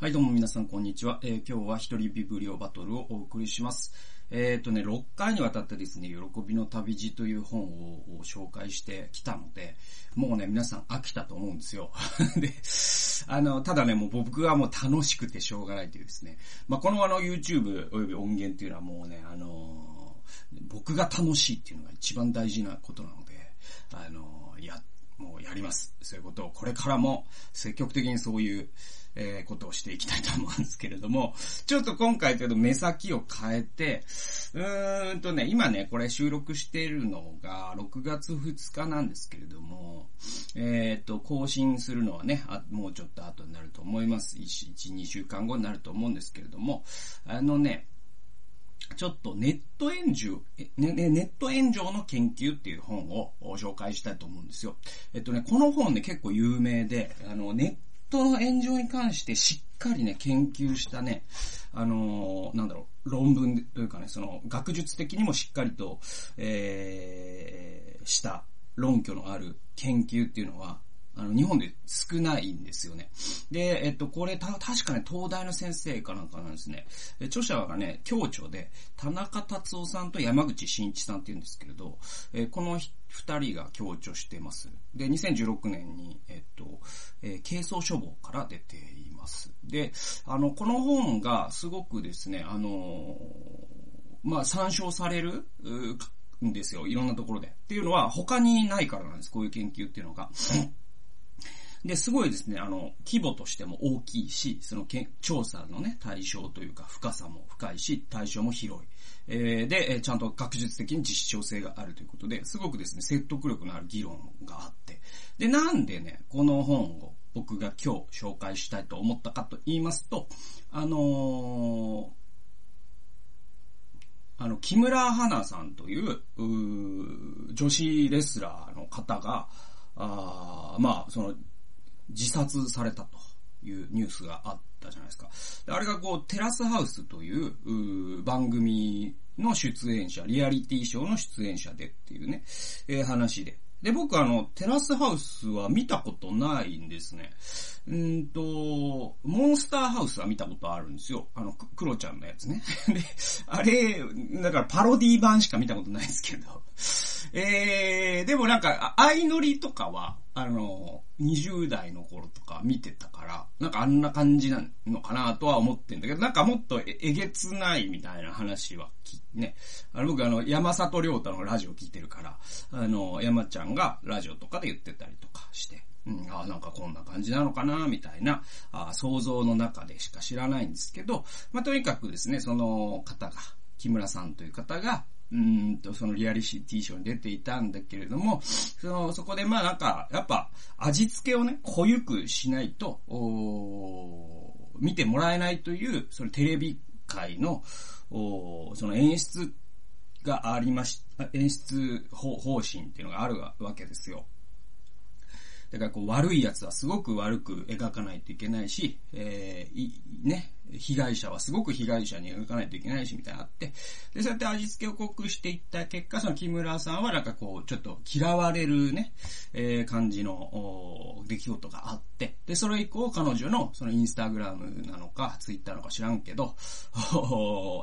はい、どうも皆さんこんにちは。えー今日は一人ビブリオバトルをお送りします。えっ、とね、6回にわたってですね、喜びの旅路という本を紹介してきたので、もうね、皆さん飽きたと思うんですよ。で、あの、ただね、もう僕はもう楽しくてしょうがないというですね、まあ、このあの YouTube および音源っていうのはもうね、あの僕が楽しいっていうのが一番大事なことなので、あのや、もうやります。そういうことを、これからも積極的にそういう、えーことをしていきたいと思うんですけれども、ちょっと今回というと目先を変えて、うーんとね、今ね、これ収録しているのが6月2日なんですけれども、えっ、と、更新するのはねあ、もうちょっと後になると思います。1、1 2週間後になると思うんですけれども、あのね、ちょっとネット炎上、えねネット炎上の研究っていう本を紹介したいと思うんですよ。えっとね、この本ね結構有名で、あの、ネットの炎上に関してしっかりね、研究したね、あのーなんだろう、論文というかね、その、学術的にもしっかりと、えー、した論拠のある研究っていうのは、あの、日本で少ないんですよね。で、えっと、これ、た、確かね、東大の先生かなんかなんですね。え著者がね、教著で、田中達夫さんと山口真一さんって言うんですけれど、えこのひ二人が教著してます。で、2016年に、えっと、えー軽装書房から出ています。で、あの、この本がすごくですね、あのまあ、参照される、うんですよ。いろんなところで。っていうのは、他にないからなんです。こういう研究っていうのが。で、すごいですね、あの、規模としても大きいし、そのけ調査のね、対象というか深さも深いし、対象も広い。えーで、ちゃんと学術的に実証性があるということで、すごくですね、説得力のある議論があって。で、なんでね、この本を僕が今日紹介したいと思ったかと言いますと、あのーあの、木村花さんという、う女子レスラーの方が、あまあ、その、自殺されたというニュースがあったじゃないですか。あれがこう、テラスハウスというう番組の出演者、リアリティショーの出演者でっていうね、えー話で。で、僕あの、テラスハウスは見たことないんですね。うんと、モンスターハウスは見たことあるんですよ。あの、クロちゃんのやつね。で、あれ、だからパロディ版しか見たことないですけど。えー、でもなんか、相乗りとかは、あの、20代の頃とか見てたから、なんかあんな感じなのかなとは思ってんだけど、なんかもっとえげつないみたいな話はき、ね。あの、僕あの、山里亮太のラジオ聞いてるから、あの、山ちゃんがラジオとかで言ってたりとかして、うん、あなんかこんな感じなのかな、みたいな、あ想像の中でしか知らないんですけど、まあ、とにかくですね、その方が、木村さんという方が、うんと、そのリアリシティショーに出ていたんだけれども、その、そこでまあなんか、やっぱ、味付けをね、濃ゆくしないと、お見てもらえないという、そのテレビ界の、おその演出がありまし、演出方針っていうのがあるわけですよ。だからこう悪い奴はすごく悪く描かないといけないし、えー、ね、被害者はすごく被害者に描かないといけないし、みたいなあって、で、そうやって味付けを濃くしていった結果、その木村さんはなんかこう、ちょっと嫌われるね、えー、感じの、出来事があって、で、それ以降彼女のそのインスタグラムなのか、ツイッターなのか知らんけど、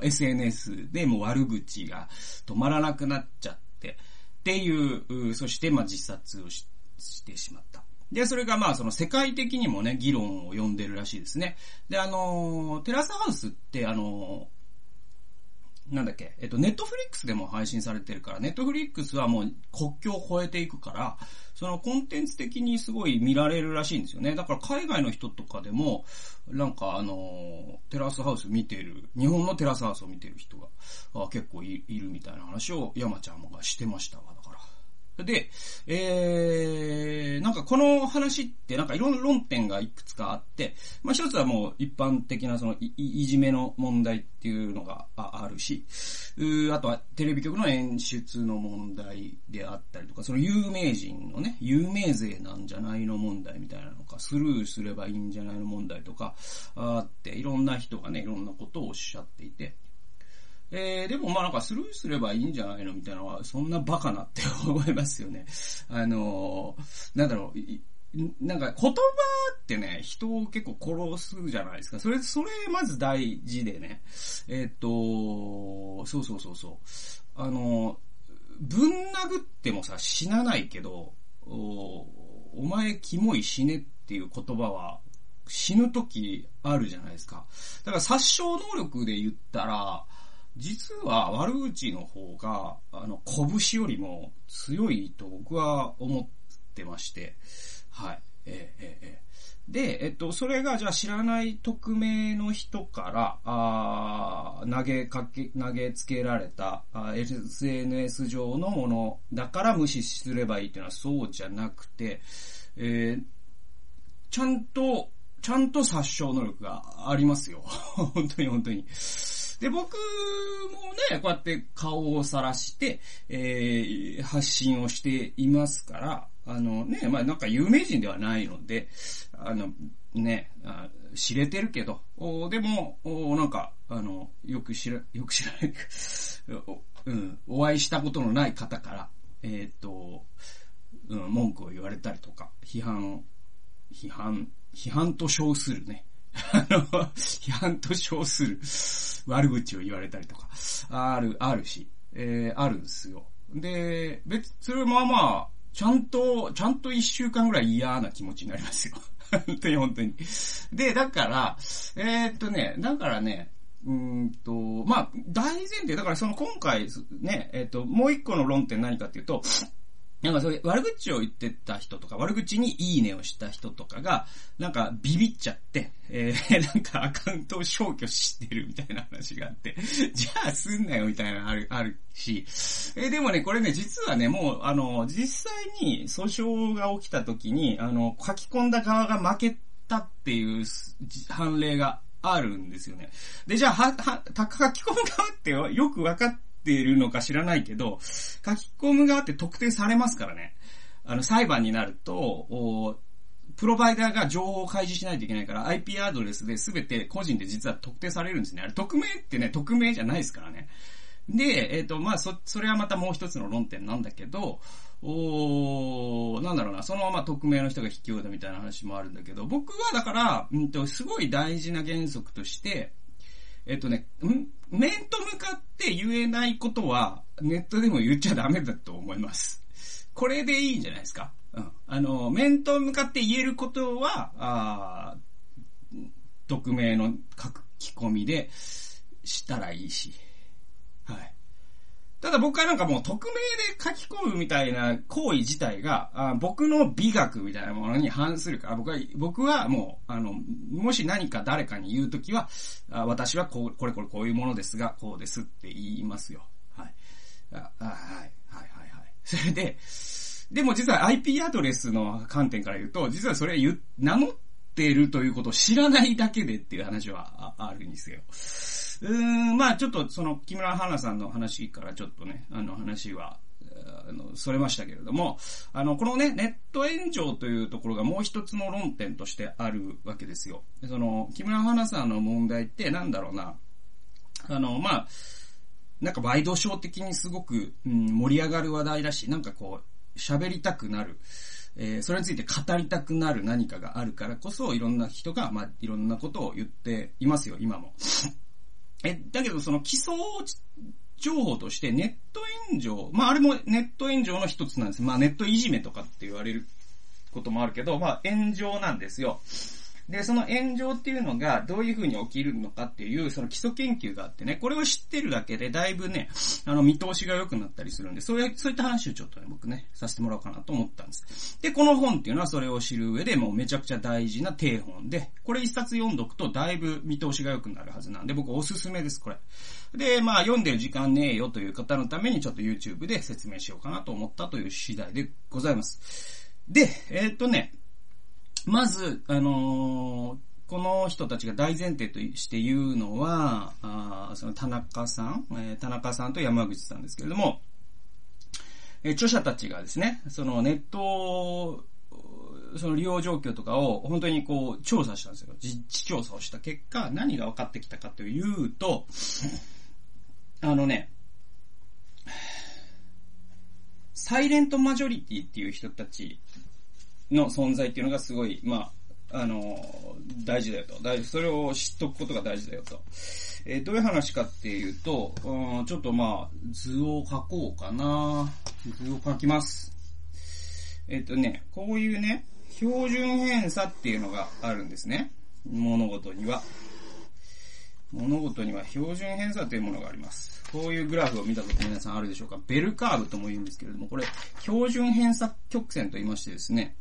SNS でもう悪口が止まらなくなっちゃって、っていう、そしてまあ自殺をしてしてしまった。で、それがまあその世界的にもね、議論を呼んでるらしいですね。で、あのテラスハウスってあのなんだっけ、えっと、ネットフリックスでも配信されてるから、ネットフリックスはもう国境を越えていくから、そのコンテンツ的にすごい見られるらしいんですよね。だから海外の人とかでも、なんかあのテラスハウス見てる、日本のテラスハウスを見てる人が結構いいるみたいな話を山ちゃんがしてましたわ、だから。で、えー、なんかこの話ってなんかいろんな論点がいくつかあって、まあ一つはもう一般的なそのいいじめの問題っていうのがあるし、うあとはテレビ局の演出の問題であったりとか、その有名人のね、有名税なんじゃないの問題みたいなのか、スルーすればいいんじゃないの問題とかあって、いろんな人がね、いろんなことをおっしゃっていて、えー、でもまあなんかスルーすればいいんじゃないのみたいなのは、そんなバカなって思いますよね。あのーなんだろう、なんか言葉ってね、人を結構殺すじゃないですか。それ、それまず大事でね。えっ、と、そうそうそうそう。あの、ぶん殴ってもさ、死なないけど、おお前キモい死ねっていう言葉は死ぬ時あるじゃないですか。だから殺傷能力で言ったら、実は悪口の方が、あの、拳よりも強いと僕は思ってまして、はい。ええええで、えっと、それが、じゃあ知らない匿名の人から、あ投げかけ、投げつけられた、SNS 上のものだから無視すればいいっていうのはそうじゃなくて、えー、ちゃんと、ちゃんと殺傷能力がありますよ。本当に本当に。で、僕もね、こうやって顔をさらして、えー、発信をしていますから、あのね、まあなんか有名人ではないので、あの、ね、あ知れてるけど、おでも、おなんか、あの、よく知ら、よく知らない お、うん、お会いしたことのない方から、えっ、と、うん、文句を言われたりとか、批判を、批判、批判と称するね。あの、批判と称する悪口を言われたりとか、ある、あるし、えー、あるんですよ。で、別、それまあまあ、ちゃんと、ちゃんと一週間ぐらい嫌な気持ちになりますよ。本当に本当に。で、だから、えー、っとね、だからね、うんと、まあ、大前提、だからその今回、ね、えっ、と、もう一個の論点何かっていうと、なんかそれ、悪口を言ってた人とか、悪口にいいねをした人とかが、なんかビビっちゃって、えー、なんかアカウントを消去してるみたいな話があって、じゃあすんなよみたいなのある、あるし、えー、でもね、これね、実はね、もう、あの、実際に訴訟が起きた時に、あの、書き込んだ側が負けたっていう判例があるんですよね。で、じゃあ、は、は、書き込む側ってよく分かってっているのか知らないけど、書き込む側って特定されますからね。あの、裁判になると、プロバイダーが情報を開示しないといけないから IP アドレスで全て個人で実は特定されるんですね。あれ、匿名ってね、匿名じゃないですからね。で、えっ、ー、と、まあ、そ、それはまたもう一つの論点なんだけど、おなんだろうな、そのまま匿名の人が卑怯だみたいな話もあるんだけど、僕はだから、うんと、すごい大事な原則として、えっとね、ん面と向かって言えないことは、ネットでも言っちゃダメだと思います。これでいいんじゃないですか。うん。あの、面と向かって言えることは、あ匿名の書き込みでしたらいいし。ただ僕はなんかもう匿名で書き込むみたいな行為自体が、あ僕の美学みたいなものに反するから、僕は、僕はもう、あの、もし何か誰かに言うときは、あ私はこう、これこれこういうものですが、こうですって言いますよ。はい。ああはい、はい、はい、はい。それで、でも実は IP アドレスの観点から言うと、実はそれ言、名乗ってるということを知らないだけでっていう話はあるんですよ。うーん、まあちょっとその木村花さんの話からちょっとね、あの話は、あの、それましたけれども、あの、このね、ネット炎上というところがもう一つの論点としてあるわけですよ。その、木村花さんの問題ってなんだろうな、あの、まあ、なんかワイドショー的にすごく、うん、盛り上がる話題だし、なんかこう、喋りたくなる。えー、それについて語りたくなる何かがあるからこそ、いろんな人が、まあ、いろんなことを言っていますよ、今も。え、だけどその基礎情報としてネット炎上、まああれもネット炎上の一つなんです。まあネットいじめとかって言われることもあるけど、まあ炎上なんですよ。で、その炎上っていうのがどういう風に起きるのかっていう、その基礎研究があってね、これを知ってるだけでだいぶね、あの、見通しが良くなったりするんで、そういう、そういった話をちょっとね、僕ね、させてもらおうかなと思ったんです。で、この本っていうのはそれを知る上でもうめちゃくちゃ大事な定本で、これ一冊読んどくとだいぶ見通しが良くなるはずなんで、僕おすすめです、これ。で、まあ、読んでる時間ねえよという方のためにちょっと YouTube で説明しようかなと思ったという次第でございます。で、えー、っとね、まず、あのー、この人たちが大前提として言うのは、あその田中さん、えー、田中さんと山口さんですけれども、えー、著者たちがですね、そのネット、その利用状況とかを本当にこう調査したんですよ。実地調査をした結果、何が分かってきたかというと、あのね、サイレントマジョリティっていう人たちの存在っていうのがすごい、まあ、あの、大事だよと。大事。それを知っとくことが大事だよと。えー、どういう話かっていうと、うん、ちょっとまあ、図を書こうかな。図を書きます。えっ、ー、とね、こういうね、標準偏差っていうのがあるんですね。物事には。物事には標準偏差というものがあります。こういうグラフを見たこと皆さんあるでしょうかベルカーブとも言うんですけれども、これ、標準偏差曲線と言いましてですね、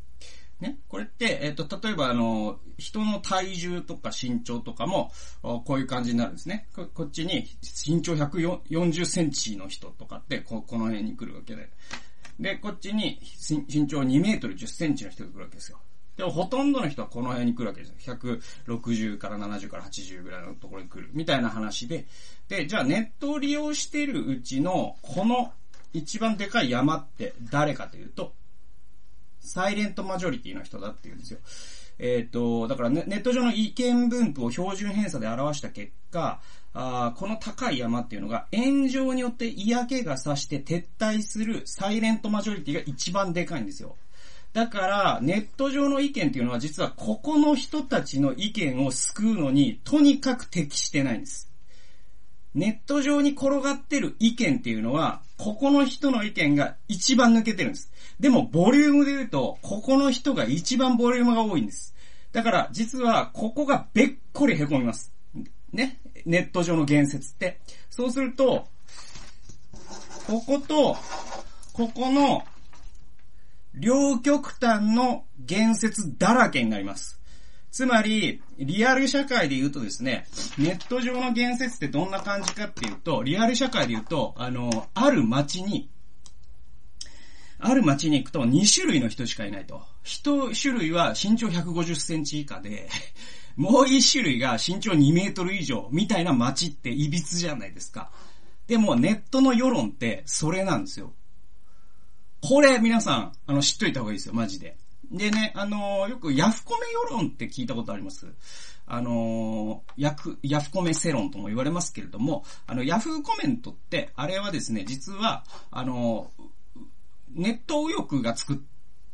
ね。これって、えっ、ー、と、例えばあの、人の体重とか身長とかも、こういう感じになるんですね。こっちに身長140センチの人とかってこ、この辺に来るわけで。で、こっちに身長2メートル10センチの人が来るわけですよ。でもほとんどの人はこの辺に来るわけですよ。160から70から80ぐらいのところに来る。みたいな話で。で、じゃあネットを利用しているうちの、この一番でかい山って誰かというと、サイレントマジョリティの人だっていうんですよ。えっ、ー、と、だからネット上の意見分布を標準偏差で表した結果、あこの高い山っていうのが炎上によって嫌気がさして撤退するサイレントマジョリティが一番でかいんですよ。だから、ネット上の意見っていうのは実はここの人たちの意見を救うのにとにかく適してないんです。ネット上に転がってる意見っていうのは、ここの人の意見が一番抜けてるんです。でも、ボリュームで言うと、ここの人が一番ボリュームが多いんです。だから、実は、ここがべっこり凹みます。ね？ネット上の言説って。そうすると、ここと、ここの両極端の言説だらけになります。つまり、リアル社会で言うとですね、ネット上の言説ってどんな感じかっていうと、リアル社会で言うと、あの、ある街に、ある街に行くと2種類の人しかいないと。一種類は身長150センチ以下で、もう一種類が身長2メートル以上みたいな街って歪じゃないですか。でもネットの世論ってそれなんですよ。これ、皆さん、あの、知っといた方がいいですよ、マジで。でね、あのー、よくヤフコメ世論って聞いたことあります？あのー、ヤフ、ヤフコメ世論とも言われますけれども、あの、ヤフーコメントって、あれはですね、実は、あのー、ネット右翼が作っ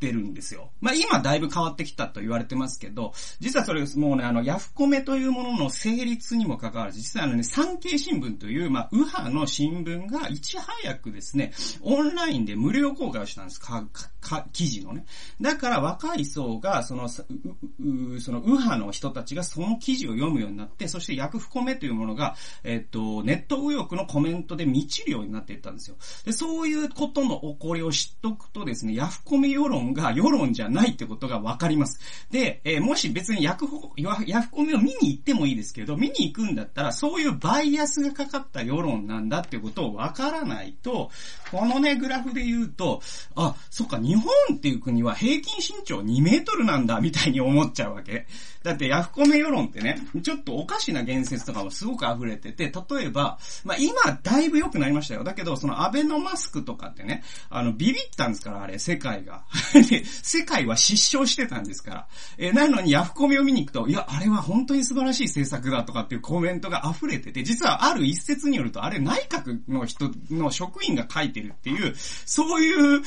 ってるんですよ。まあ今だいぶ変わってきたと言われてますけど、実はそれもうね、あの、ヤフコメというものの成立にも関わらず、実はあのね、産経新聞という、まあ、右派の新聞がいち早くですね、オンラインで無料公開をしたんです。か、か、記事のね。だから若い層が、その、その右派の人たちがその記事を読むようになって、そしてヤフコメというものが、えっと、ネット右翼のコメントで満ちるようになっていったんですよ。で、そういうことの起こりを知っとくとですね、ヤフコメ世論が世論じゃないってことがわかります。で、えー、もし別にヤフヤフコメを見に行ってもいいですけど、見に行くんだったら、そういうバイアスがかかった世論なんだってことをわからないと、このね、グラフで言うと、あ、そっか、日本っていう国は平均身長2メートルなんだ、みたいに思っちゃうわけ。だってヤフコメ世論ってね、ちょっとおかしな言説とかもすごく溢れてて、例えば、まあ今だいぶ良くなりましたよ。だけど、そのアベノマスクとかってね、あの、ビビったんですから、あれ、世界が。ね世界は失笑してたんですから。えなのにヤフコメを見に行くと、いや、あれは本当に素晴らしい政策だとかっていうコメントが溢れてて、実はある一説によると、あれ内閣の人の職員が書いてるっていう、そういう、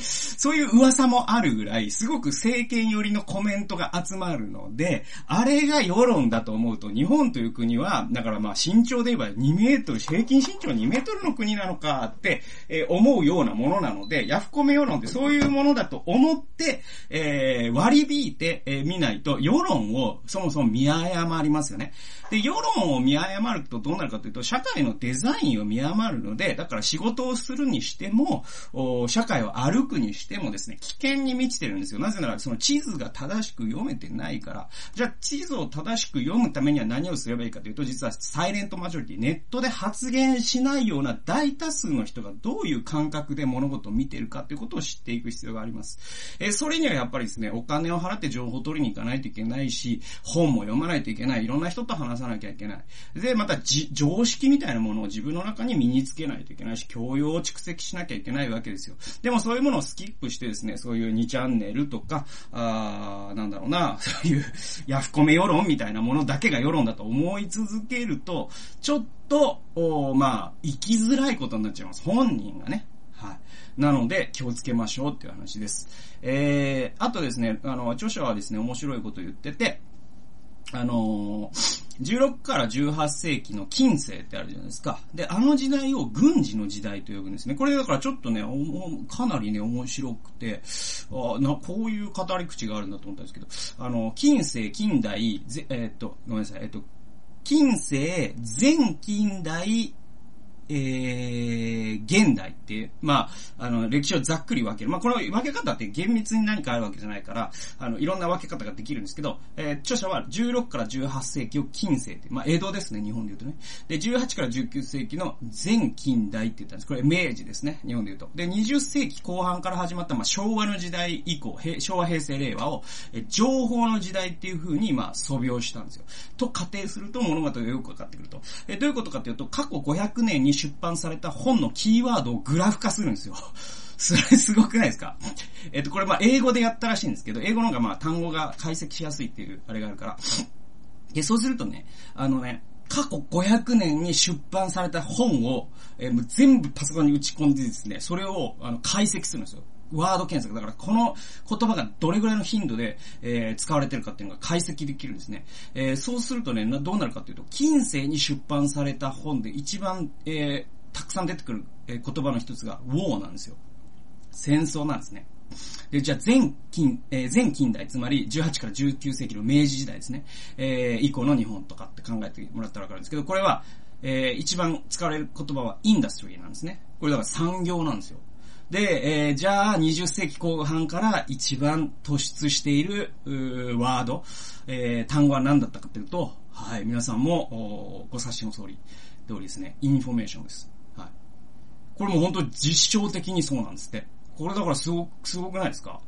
そういう噂もあるぐらい、すごく政権寄りのコメントが集まるので、あれが世論だと思うと、日本という国は、だからまあ身長で言えば2メートル、平均身長2メートルの国なのかって、えー、思うようなものなので、ヤフコメ世論ってそういうものだと思って、えー、割り引いて、えー、見ないと、世論をそもそも見誤りますよね。で、世論を見誤るとどうなるかというと、社会のデザインを見誤るので、だから仕事をするにしても、社会を歩くにしてもですね、危険に満ちてるんですよ。なぜなら、その地図が正しく読めてないから。じゃあ、地図を正しく読むためには何をすればいいかというと、実はサイレントマジョリティ、ネットで発言しないような大多数の人がどういう感覚で物事を見てるかということを知っていく必要があります。えー、それにはやっぱりですね、お金を払って情報を取りに行かないといけないし、本も読まないといけない、いろんな人と話さなきゃいけない。で、またじ常識みたいなものを自分の中に身につけないといけないし、教養を蓄積しなきゃいけないわけですよ。でもそういうものをスキップしてですね、そういう2チャンネルとか、あーなんだろうな、そういうヤフコメ世論みたいなものだけが世論だと思い続けると、ちょっと、おまあ、生きづらいことになっちゃいます。本人がね。はい。なので、気をつけましょうっていう話です。えー、あとですね、あの、著者はですね、面白いこと言ってて、あのー、16から18世紀の近世ってあるじゃないですか。で、あの時代を軍事の時代と呼ぶんですね。これだからちょっとね、かなりね、面白くて、あな、こういう語り口があるんだと思ったんですけど、あの、近世、近代、ぜえー、っと、ごめんなさい、えー、っと、近世、前近代、えー、現代って、まあ、あの、歴史をざっくり分ける。まあ、この分け方って厳密に何かあるわけじゃないから、あの、いろんな分け方ができるんですけど、えー、著者は16から18世紀を近世って、まあ、江戸ですね、日本で言うとね。で、18から19世紀の前近代って言ったんです。これ明治ですね、日本で言うと。で、20世紀後半から始まった、まあ、昭和の時代以降、昭和、平成、令和を、え情報の時代っていう風に、まあ、素描したんですよ。と仮定すると物語がよくわかってくると。えどういうことかというと、過去500年に出版された本のキーワードをグラフ化するんですよ。それすごくないですか？えっと、これまあ英語でやったらしいんですけど、英語の方がまあ単語が解析しやすいっていうあれがあるから。で、そうするとね、あのね、過去500年に出版された本を、えー、もう全部パソコンに打ち込んでですね、それをあの解析するんですよ。ワード検索。だからこの言葉がどれぐらいの頻度で、えー、使われてるかっていうのが解析できるんですね。えー、そうするとね、どうなるかっていうと、近世に出版された本で一番、えー、たくさん出てくる、言葉の一つが、ウォーなんですよ。戦争なんですね。で、じゃあ前近、えー、前近代、つまり18から19世紀の明治時代ですね、えー、以降の日本とかって考えてもらったらわかるんですけど、これは、えー、一番使われる言葉はインダストリーなんですね。これだから産業なんですよ。で、えー、じゃあ20世紀後半から一番突出しているワード、えー、単語は何だったかというと、はい、皆さんもご察しの通り、通りですね、インフォメーションです。これも本当に実証的にそうなんですって。これだからすごく、すごくないですか？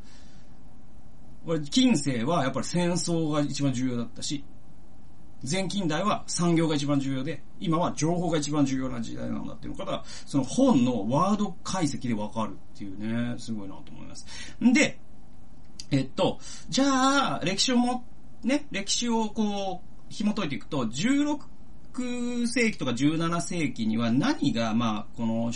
これ、近世はやっぱり戦争が一番重要だったし、前近代は産業が一番重要で、今は情報が一番重要な時代なんだっていうのから、その本のワード解析でわかるっていうね、すごいなと思います。んで、えっと、じゃあ、歴史をも、ね、歴史をこう、紐解いていくと、16 16世紀とか17世紀には何が、まあ、この、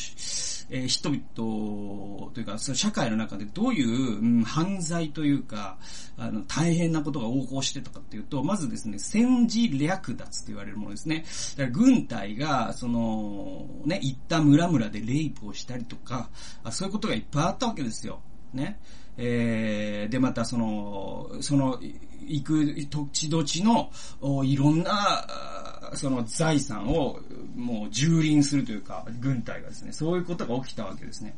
えー、人々というか、その社会の中でどういう、うん、犯罪というか、あの、大変なことが横行してたかっていうと、まずですね、戦時略奪と言われるものですね。だから軍隊が、その、ね、行った村々でレイプをしたりとか、そういうことがいっぱいあったわけですよ。ね。えー、で、またその、その、行く土地土地の、いろんな、その財産をもう蹂躙するというか、軍隊がですね、そういうことが起きたわけですね。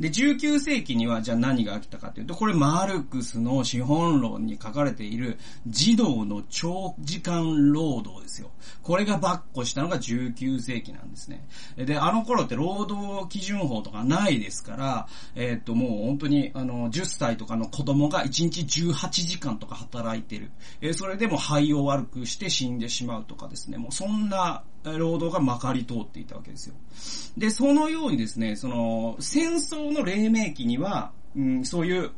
で、19世紀にはじゃあ何が起きたかというと、これマルクスの資本論に書かれている児童の長時間労働ですよ。これがバッコしたのが19世紀なんですね。で、あの頃って労働基準法とかないですから、えー、っと、もう本当に、あの、10歳とかの子供が1日18時間とか働いてる。えー、それでも肺を悪くして死んでしまうとかですね、もうそんな労働がまかり通っていたわけですよ。で、そのようにですね、その、戦争の黎明期には、うん、そういう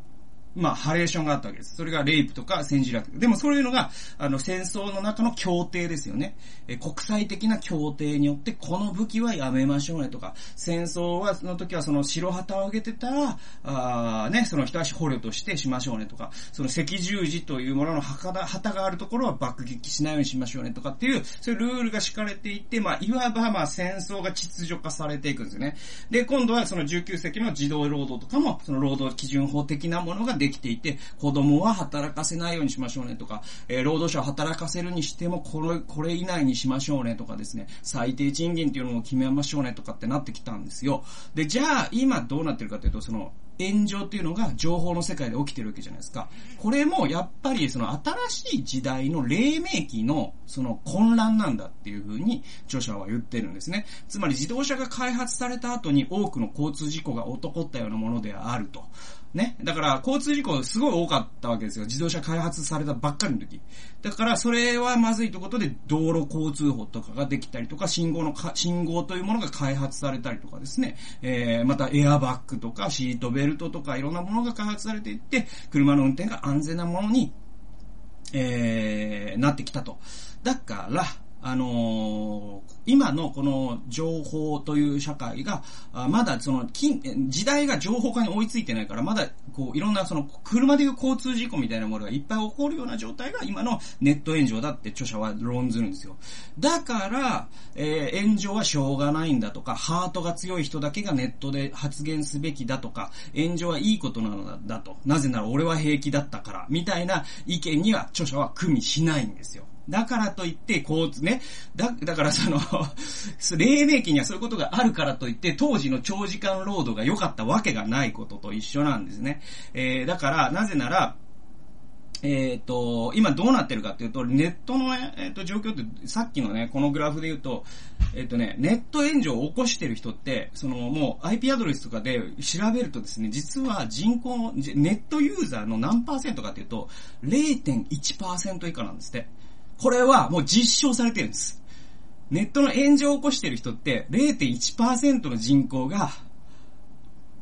まあ、ハレーションがあったわけです。それがレイプとか戦時略。でもそういうのが、あの、戦争の中の協定ですよね。え、国際的な協定によって、この武器はやめましょうねとか、戦争は、その時はその白旗を上げてたら、あね、その一足捕虜としてしましょうねとか、その赤十字というものの旗旗があるところは爆撃しないようにしましょうねとかっていう、そういうルールが敷かれていて、まあ、いわばまあ、戦争が秩序化されていくんですよね。で、今度はその19世紀の自動労働とかも、その労働基準法的なものができていて、子供は働かせないようにしましょうねとか、えー、労働者を働かせるにしても、これ、これ以内にしましょうねとかですね、最低賃金っていうのを決めましょうねとかってなってきたんですよ。で、じゃあ、今どうなってるかというと、その、炎上っていうのが情報の世界で起きてるわけじゃないですか。これもやっぱりその新しい時代の黎明期のその混乱なんだっていうふうに著者は言ってるんですね。つまり自動車が開発された後に多くの交通事故が起こったようなものであると。ね。だから、交通事故すごい多かったわけですよ。自動車開発されたばっかりの時。だから、それはまずいということで、道路交通法とかができたりとか、信号のか、信号というものが開発されたりとかですね。えー、またエアバッグとか、シートベルトとか、いろんなものが開発されていって、車の運転が安全なものに、えー、なってきたと。だから、あのー、今のこの情報という社会が、あまだその、時代が情報化に追いついてないから、まだ、こう、いろんなその、車でいう交通事故みたいなものがいっぱい起こるような状態が今のネット炎上だって著者は論ずるんですよ。だから、えー、炎上はしょうがないんだとか、ハートが強い人だけがネットで発言すべきだとか、炎上はいいことなのだと。なぜなら俺は平気だったから、みたいな意見には著者は組みしないんですよ。だからといって、こう、ね、だ、だからその 黎明期にはそういうことがあるからといって、当時の長時間労働が良かったわけがないことと一緒なんですね。えー、だから、なぜなら、えっ、ー、と、今どうなってるかっていうと、ネットのね、えっ、ー、と、状況って、さっきのね、このグラフで言うと、えっ、ー、とね、ネット炎上を起こしてる人って、その、もう IP アドレスとかで調べるとですね、実は人口、ネットユーザーの何パーセントかっていうと、0.1%以下なんですって。これはもう実証されてるんです。ネットの炎上を起こしてる人って0.1%の人口が、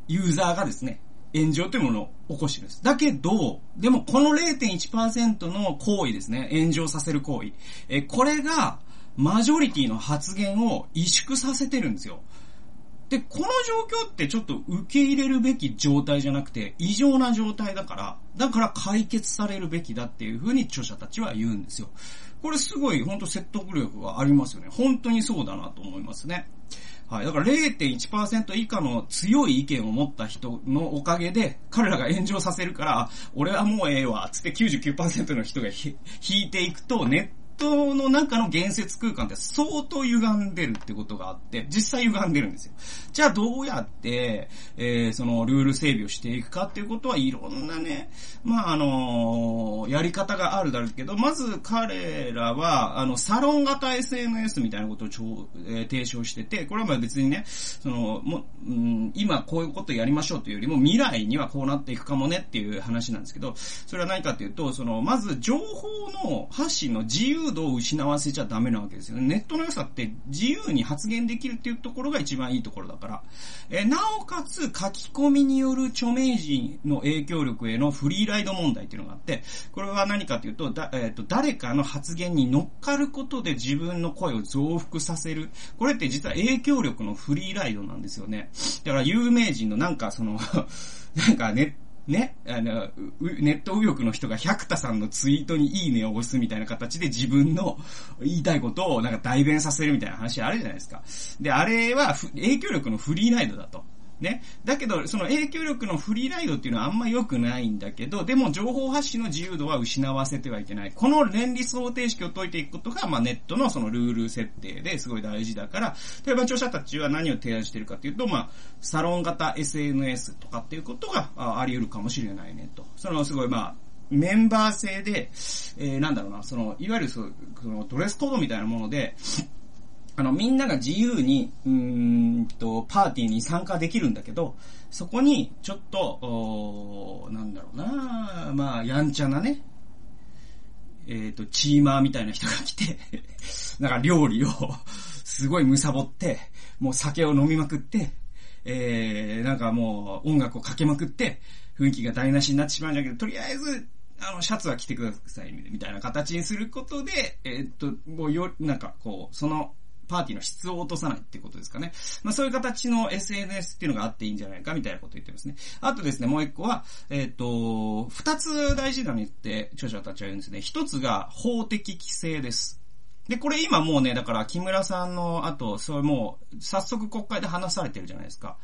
ユーザーがですね、炎上というものを起こしてるんです。だけど、でもこの0.1%の行為ですね、炎上させる行為。え、これが、マジョリティの発言を萎縮させてるんですよ。で、この状況ってちょっと受け入れるべき状態じゃなくて、異常な状態だから、だから解決されるべきだっていうふうに著者たちは言うんですよ。これすごい本当説得力がありますよね。本当にそうだなと思いますね。はい。だから0.1%以下の強い意見を持った人のおかげで、彼らが炎上させるから、俺はもうええわ、つって99%の人が引いていくと、ネットの中の言説空間って相当歪んでるってことがあって、実際歪んでるんですよ。じゃあどうやって、えー、そのルール整備をしていくかっていうことはいろんなね、まあ、あのー、やり方があるだろうけど、まず彼らは、あの、サロン型 SNS みたいなことを、えー、提唱してて、これはまあ別にね、その、も、うん、今こういうことやりましょうというよりも、未来にはこうなっていくかもねっていう話なんですけど、それは何かっていうと、その、まず情報の発信の自由度を失わせちゃダメなわけですよね。ネットの良さって自由に発言できるっていうところが一番いいところだから。えなおかつ書き込みによる著名人の影響力へのフリーライド問題っていうのがあって、これは何かというと、だえ、ー、と、誰かの発言に乗っかることで自分の声を増幅させる。これって実は影響力のフリーライドなんですよね。だから有名人のなんかその なんかネットね、あの、ネット右翼の人が百田さんのツイートにいいねを押すみたいな形で自分の言いたいことをなんか代弁させるみたいな話あるじゃないですか。で、あれは影響力のフリーライドだと。ね。だけど、その影響力のフリーライドっていうのはあんま良くないんだけど、でも情報発信の自由度は失わせてはいけない。この連立方程式を解いていくことが、まあネットのそのルール設定ですごい大事だから、例えば著者たちは何を提案してるかっていうと、まあ、サロン型 SNS とかっていうことがあり得るかもしれないねと。そのすごいまあ、メンバー制で、えー、なんだろうな、その、いわゆるそのドレスコードみたいなもので、あの、みんなが自由に、うんと、パーティーに参加できるんだけど、そこに、ちょっと、なんだろうなまあ、やんちゃなね、えっ、ー、と、チーマーみたいな人が来て なんか料理をすごい貪って、もう酒を飲みまくって、えー、なんかもう音楽をかけまくって、雰囲気が台無しになってしまうんだけど、とりあえず、あの、シャツは着てください、みたいな形にすることで、えっ、と、もうよ、なんかこう、その、パーティーの質を落とさないっていうことですかね。まあそういう形の SNS っていうのがあっていいんじゃないかみたいなことを言ってますね。あとですね、もう一個は、えっ、ー、と、二つ大事なのって著者たちは言うんですね。一つが法的規制です。で、これ今もうね、だから木村さんの後、それもう早速国会で話されてるじゃないですか。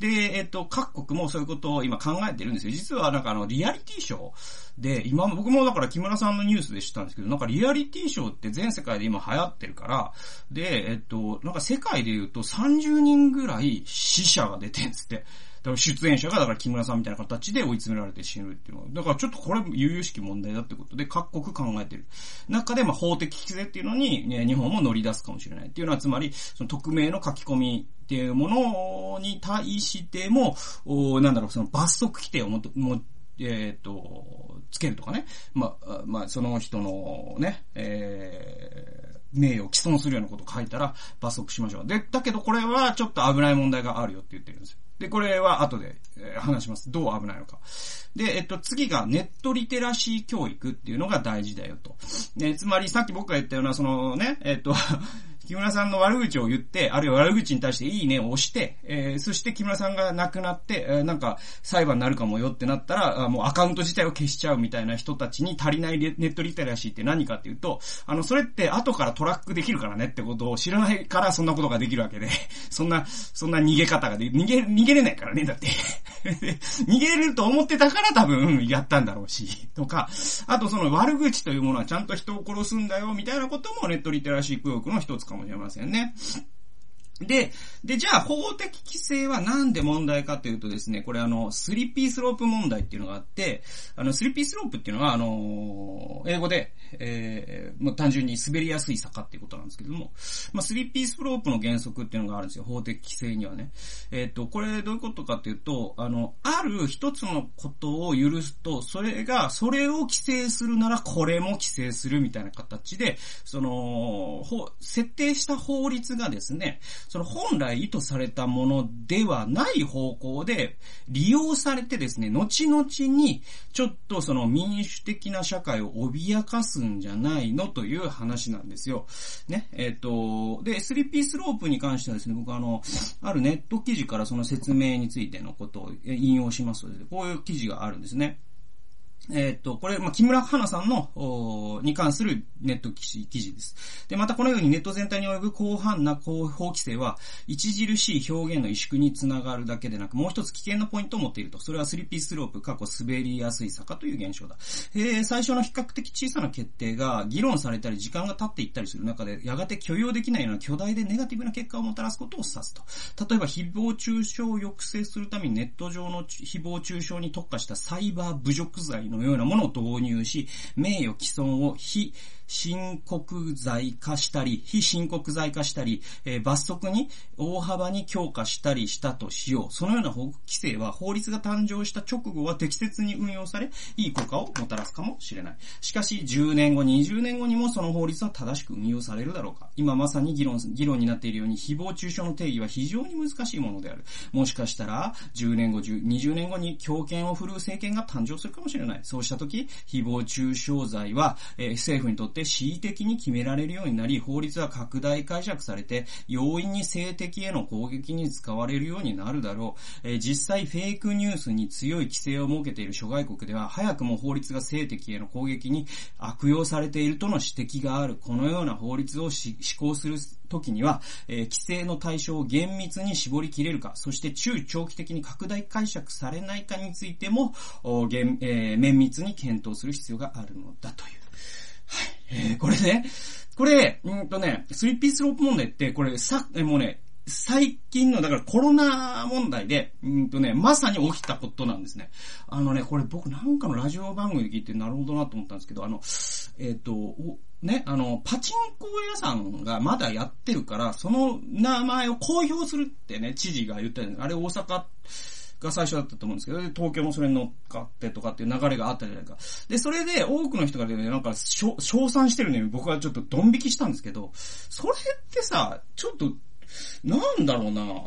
で、えっと、各国もそういうことを今考えてるんですよ。実はなんかあの、リアリティショーで、今、僕もだから木村さんのニュースで知ったんですけど、なんかリアリティショーって全世界で今流行ってるから、で、えっと、なんか世界で言うと30人ぐらい死者が出てんすって。だから出演者がだから木村さんみたいな形で追い詰められて死ぬっていうのは。だからちょっとこれ、悠々しき問題だってことで各国考えてる。中でまあ法的規制っていうのに、ね、日本も乗り出すかもしれないっていうのは、つまり、その匿名の書き込みっていうものに対しても、おなんだろう、その罰則規定をももえっ、ー、と、つけるとかね。まあ、まあ、その人のね、えー、名誉を毀損するようなことを書いたら罰則しましょう。で、だけどこれはちょっと危ない問題があるよって言ってるんですよ。で、これは後で、話します。どう危ないのか。で、えっと、次がネットリテラシー教育っていうのが大事だよと。ね、つまりさっき僕が言ったような、そのね、えっと、木村さんの悪口を言って、あるいは悪口に対していいねを押して、えーそして木村さんが亡くなって、えーなんか裁判になるかもよってなったら、もうアカウント自体を消しちゃうみたいな人たちに足りないネットリテラシーって何かっていうと、あの、それって後からトラックできるからねってことを知らないからそんなことができるわけで、そんな、そんな逃げ方がで、逃げ、逃げれないからね、だって。逃げれると思ってたから多分やったんだろうし、とか、あとその悪口というものはちゃんと人を殺すんだよ、みたいなこともネットリテラシー教育の一つかももしれませんね。で、で、じゃあ法的規制はなんで問題かというとですね、これあの、スリッピースロープ問題っていうのがあって、あの、スリッピースロープっていうのは、あの、英語で、えー、もう単純に滑りやすい坂っていうことなんですけども、まあ、スリッピースロープの原則っていうのがあるんですよ、法的規制にはね。えっ、と、これどういうことかっていうと、あの、ある一つのことを許すと、それが、それを規制するならこれも規制するみたいな形で、その、設定した法律がですね、その本来意図されたものではない方向で利用されてですね、後々にちょっとその民主的な社会を脅かすんじゃないのという話なんですよ。ね、えっ、と、で、3P スロープに関してはですね、僕あの、あるネット記事からその説明についてのことを引用しますので、こういう記事があるんですね。えーっと、これ、まあ、木村花さんの、おーに関するネット記事記事です。で、またこのようにネット全体に及ぶ広範な広報規制は、著しい表現の萎縮につながるだけでなく、もう一つ危険なポイントを持っていると。それはスリッピースロープ、過去滑りやすい坂という現象だ。えー最初の比較的小さな決定が議論されたり、時間が経っていったりする中で、やがて許容できないような巨大でネガティブな結果をもたらすことを指すと。例えば、誹謗中傷を抑制するためにネット上の誹謗中傷に特化したサイバー侮辱罪ののようなものを導入し、名誉毀損を非申告罪化したり、非申告罪化したり、えー罰則に大幅に強化したりしたとしよう。そのような法規制は法律が誕生した直後は適切に運用され、いい効果をもたらすかもしれない。しかし、10年後、20年後にもその法律は正しく運用されるだろうか。今まさに議論、議論になっているように、誹謗中傷の定義は非常に難しいものである。もしかしたら、10年後、20年後に強権を振るう政権が誕生するかもしれない。そうした時、誹謗中傷罪は、えー政府にとって恣意的に決められるようになり、法律は拡大解釈されて、容易に性的への攻撃に使われるようになるだろう。えー実際、フェイクニュースに強い規制を設けている諸外国では、早くも法律が性的への攻撃に悪用されているとの指摘がある。このような法律を施行する時には、えー規制の対象を厳密に絞り切れるか、そして中長期的に拡大解釈されないかについても、厳えー綿密に検討する必要があるのだという。はい。え ーこれね、これ、うんとね、スリッピースロープ問題って、これ、さ、えもうね、最近の、だからコロナ問題で、うんとね、まさに起きたことなんですね。あのね、これ僕なんかのラジオ番組で聞いてなるほどなと思ったんですけど、あの、えっ、と、ね、あの、パチンコ屋さんがまだやってるから、その名前を公表するってね、知事が言ったんですあれ大阪、が最初だったと思うんですけど、東京もそれに乗っかってとかっていう流れがあったじゃないか。で、それで多くの人がね、なんか、しょ称賛してるのに僕はちょっとドン引きしたんですけど、それってさ、ちょっと、なんだろうな、あ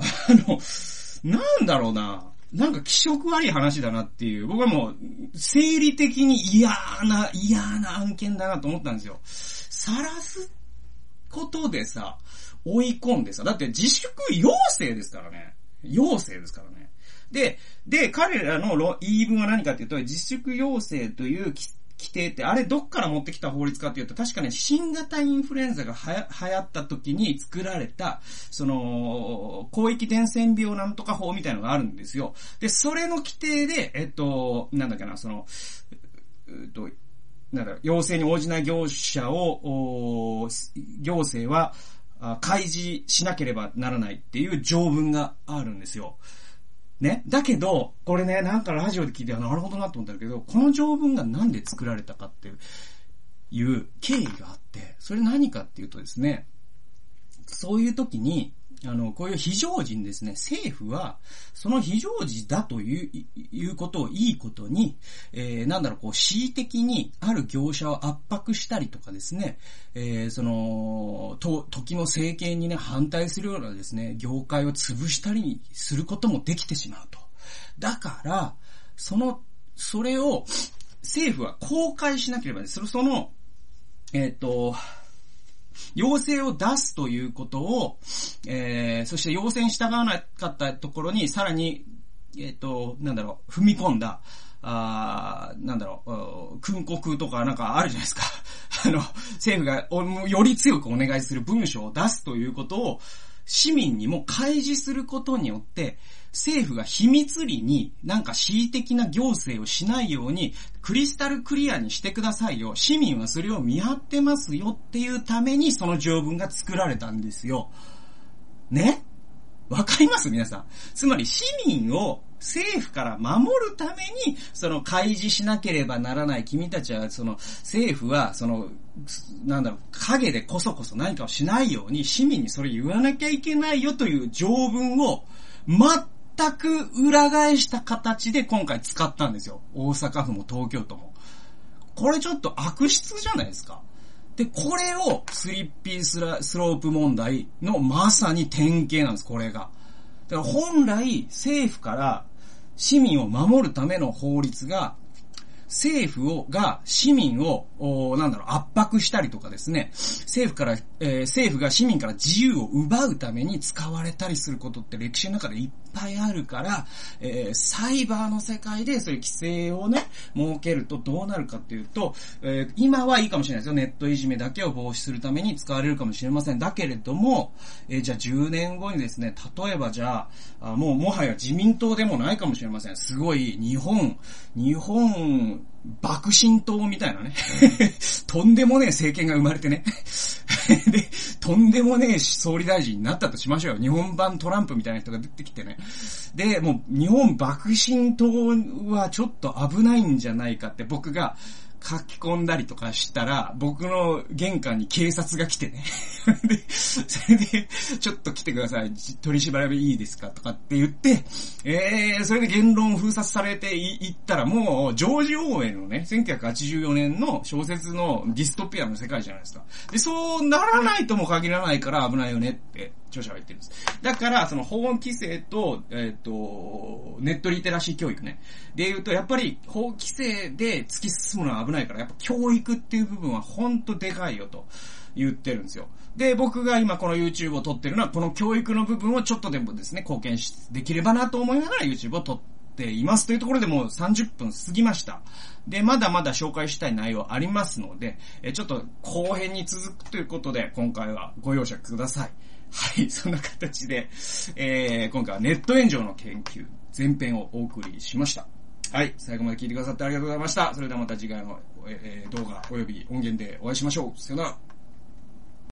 の、なんだろうな、なんか気色悪い話だなっていう、僕はもう、生理的に嫌な、嫌な案件だなと思ったんですよ。さらすことでさ、追い込んでさ、だって自粛要請ですからね。要請ですからね。で、で、彼らの言い分は何かっていうと、自粛要請という規定って、あれどっから持ってきた法律かっていうと、確かね、新型インフルエンザが流行った時に作られた、その、広域伝染病なんとか法みたいなのがあるんですよ。で、それの規定で、えっと、なんだっけな、その、うっと、なんだ、要請に応じない業者を、行政は、開示しなければならないっていう条文があるんですよ。ね。だけど、これね、なんかラジオで聞いて、なるほどなと思ったけど、この条文がなんで作られたかっていう経緯があって、それ何かっていうとですね、そういう時に、あの、こういう非常時にですね、政府は、その非常時だという、いうことをいいことに、えー、なんだろう、こう、恣意的にある業者を圧迫したりとかですね、えー、その、と、時の政権にね、反対するようなですね、業界を潰したりすることもできてしまうと。だから、その、それを、政府は公開しなければね、その、その、えっ、ー、と、要請を出すということを、えー、そして要請に従わなかったところに、さらに、えっ、ー、と、なんだろう、踏み込んだ、あなんだろう、訓告とかなんかあるじゃないですか。あの、政府がより強くお願いする文書を出すということを、市民にも開示することによって、政府が秘密裏になんか恣意的な行政をしないようにクリスタルクリアにしてくださいよ。市民はそれを見張ってますよっていうためにその条文が作られたんですよ。ねわかります？皆さん。つまり市民を政府から守るために、その開示しなければならない君たちは、その政府は、その、なんだろう、影でこそこそ何かをしないように市民にそれ言わなきゃいけないよという条文を、全く裏返した形で今回使ったんですよ。大阪府も東京都も。これちょっと悪質じゃないですか？で、これをスリッピースラスロープ問題のまさに典型なんです、これが。だから本来政府から市民を守るための法律が政府を、が市民を、おなんだろう、圧迫したりとかですね、政府から、えー、政府が市民から自由を奪うために使われたりすることって歴史の中でいっぱいあるから、えー、サイバーの世界でそういう規制をね、設けるとどうなるかっていうと、えー、今はいいかもしれないですよ。ネットいじめだけを防止するために使われるかもしれません。だけれども、えー、じゃあ10年後にですね、例えばじゃあ、あもうもはや自民党でもないかもしれません。すごい日本、日本、爆心党みたいなね。とんでもねえ政権が生まれてね。で、とんでもねえ総理大臣になったとしましょうよ。日本版トランプみたいな人が出てきてね。で、もう日本爆心党はちょっと危ないんじゃないかって僕が書き込んだりとかしたら、僕の玄関に警察が来てね。で、それで、ちょっと来てください。取り調べいいですかとかって言って、えー、それで言論封殺されていったら、もう、ジョージ・オーウェルのね、1984年の小説のディストピアの世界じゃないですか。で、そうならないとも限らないから危ないよねって著者は言ってるんです。だから、その法規制と、えっ、ー、と、ネットリテラシー教育ね。で言うと、やっぱり法規制で突き進むのは危ないから、やっぱ教育っていう部分はほんとでかいよと言ってるんですよ。で、僕が今この YouTube を撮ってるのは、この教育の部分をちょっとでもですね、貢献し、できればなと思いながら YouTube を撮っています。というところでもう30分過ぎました。で、まだまだ紹介したい内容ありますので、えちょっと後編に続くということで、今回はご容赦ください。はい、そんな形で、えー、今回はネット炎上の研究、前編をお送りしました。はい、最後まで聞いてくださってありがとうございました。それではまた次回の、えー、動画及び音源でお会いしましょう。さよなら。